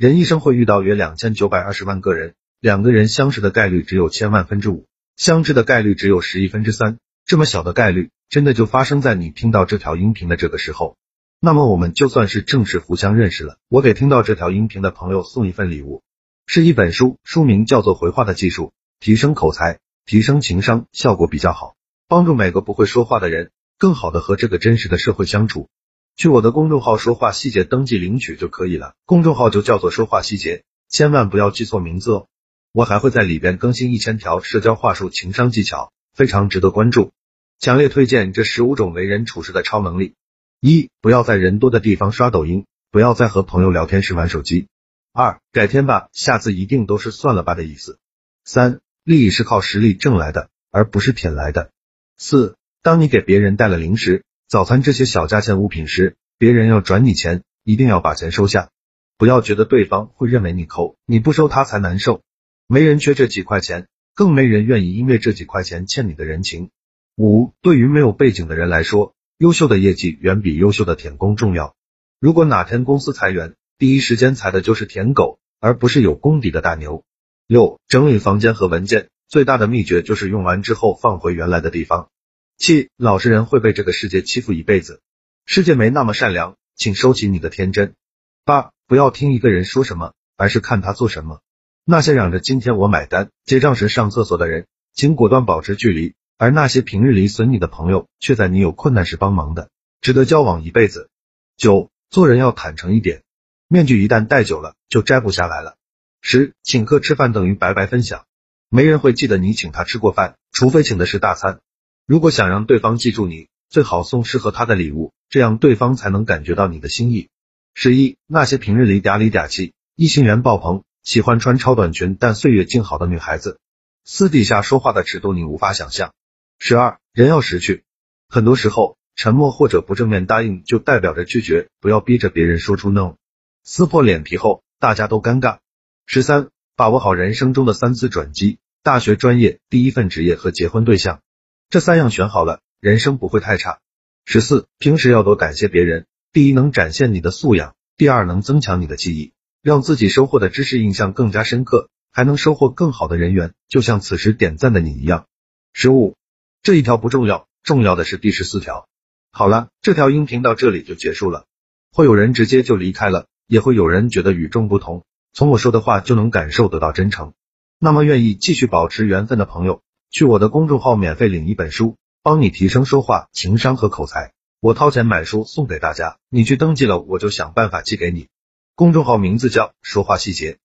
人一生会遇到约两千九百二十万个人，两个人相识的概率只有千万分之五，相知的概率只有十亿分之三。这么小的概率，真的就发生在你听到这条音频的这个时候。那么我们就算是正式互相认识了。我给听到这条音频的朋友送一份礼物，是一本书，书名叫做《回话的技术》，提升口才，提升情商，效果比较好，帮助每个不会说话的人更好的和这个真实的社会相处。去我的公众号“说话细节”登记领取就可以了，公众号就叫做“说话细节”，千万不要记错名字哦。我还会在里边更新一千条社交话术、情商技巧，非常值得关注。强烈推荐这十五种为人处事的超能力：一、不要在人多的地方刷抖音，不要在和朋友聊天时玩手机；二、改天吧，下次一定都是算了吧的意思；三、利益是靠实力挣来的，而不是舔来的；四、当你给别人带了零食、早餐这些小价钱物品时，别人要转你钱，一定要把钱收下，不要觉得对方会认为你抠，你不收他才难受。没人缺这几块钱，更没人愿意因为这几块钱欠你的人情。五，对于没有背景的人来说，优秀的业绩远比优秀的舔工重要。如果哪天公司裁员，第一时间裁的就是舔狗，而不是有功底的大牛。六，整理房间和文件最大的秘诀就是用完之后放回原来的地方。七，老实人会被这个世界欺负一辈子，世界没那么善良，请收起你的天真。八，不要听一个人说什么，而是看他做什么。那些嚷着今天我买单，结账时上厕所的人，请果断保持距离。而那些平日里损你的朋友，却在你有困难时帮忙的，值得交往一辈子。九，做人要坦诚一点，面具一旦戴久了，就摘不下来了。十，请客吃饭等于白白分享，没人会记得你请他吃过饭，除非请的是大餐。如果想让对方记住你，最好送适合他的礼物，这样对方才能感觉到你的心意。十一，那些平日里嗲里嗲气、异性缘爆棚、喜欢穿超短裙但岁月静好的女孩子，私底下说话的尺度你无法想象。十二，人要识趣，很多时候沉默或者不正面答应就代表着拒绝，不要逼着别人说出 no，撕破脸皮后大家都尴尬。十三，把握好人生中的三次转机：大学、专业、第一份职业和结婚对象，这三样选好了，人生不会太差。十四，平时要多感谢别人，第一能展现你的素养，第二能增强你的记忆，让自己收获的知识印象更加深刻，还能收获更好的人缘，就像此时点赞的你一样。十五。这一条不重要，重要的是第十四条。好了，这条音频到这里就结束了。会有人直接就离开了，也会有人觉得与众不同，从我说的话就能感受得到真诚。那么愿意继续保持缘分的朋友，去我的公众号免费领一本书，帮你提升说话、情商和口才。我掏钱买书送给大家，你去登记了，我就想办法寄给你。公众号名字叫说话细节。